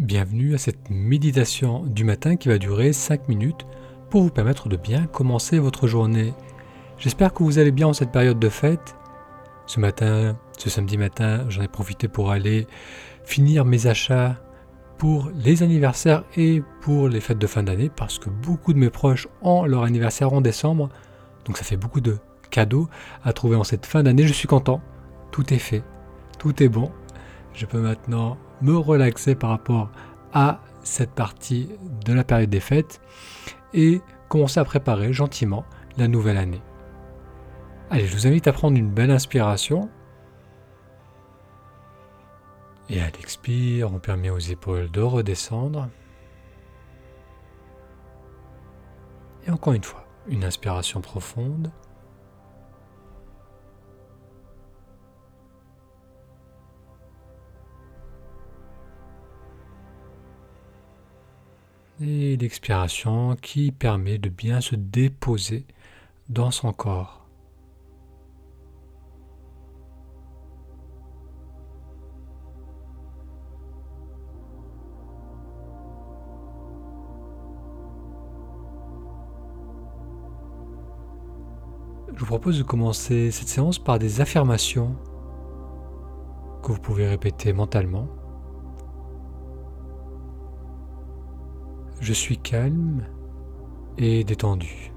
Bienvenue à cette méditation du matin qui va durer 5 minutes pour vous permettre de bien commencer votre journée. J'espère que vous allez bien en cette période de fête. Ce matin, ce samedi matin, j'en ai profité pour aller finir mes achats pour les anniversaires et pour les fêtes de fin d'année parce que beaucoup de mes proches ont leur anniversaire en décembre. Donc ça fait beaucoup de cadeaux à trouver en cette fin d'année. Je suis content. Tout est fait. Tout est bon. Je peux maintenant me relaxer par rapport à cette partie de la période des fêtes et commencer à préparer gentiment la nouvelle année. Allez, je vous invite à prendre une belle inspiration. Et à l'expire, on permet aux épaules de redescendre. Et encore une fois, une inspiration profonde. Et l'expiration qui permet de bien se déposer dans son corps. Je vous propose de commencer cette séance par des affirmations que vous pouvez répéter mentalement. Je suis calme et détendu.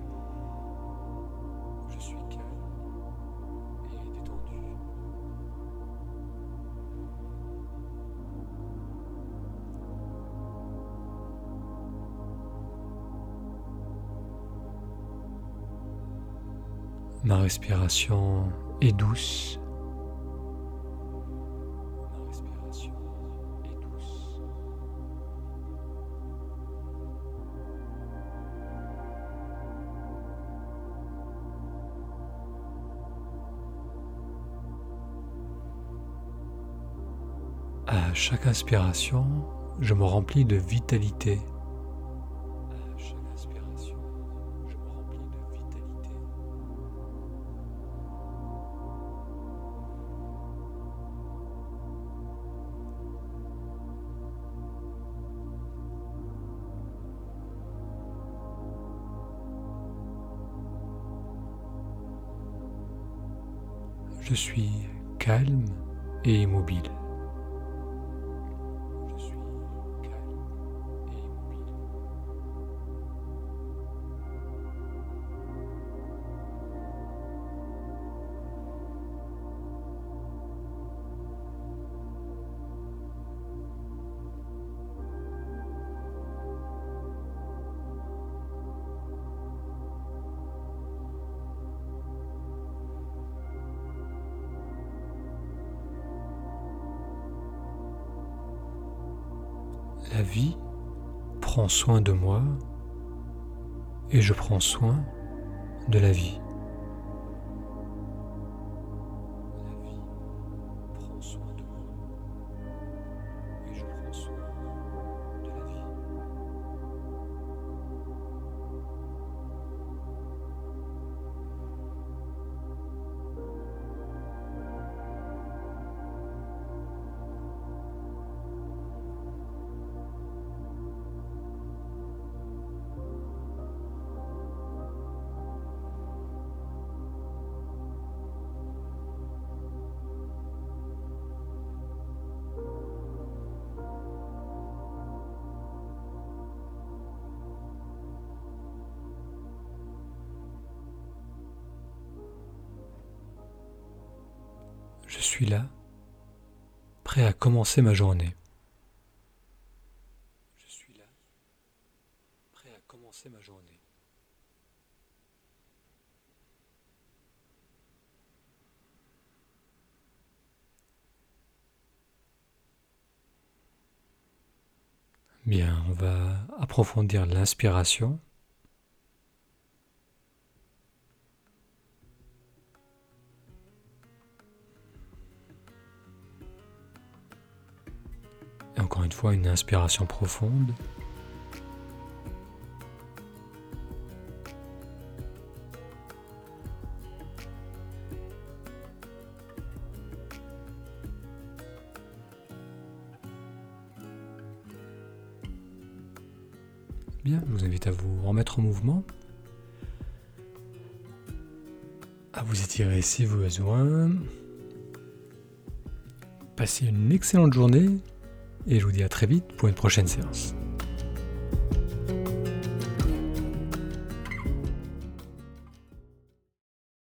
Ma respiration est douce. À chaque inspiration, je me remplis de vitalité. Je suis calme et immobile. La vie prend soin de moi et je prends soin de la vie. Suis là, prêt à commencer ma journée. Je suis là, prêt à commencer ma journée. Bien, on va approfondir l'inspiration. Encore une fois une inspiration profonde. Bien, je vous invite à vous remettre en mouvement, à vous étirer si vous besoin. Passez une excellente journée et je vous dis à très vite pour une prochaine séance.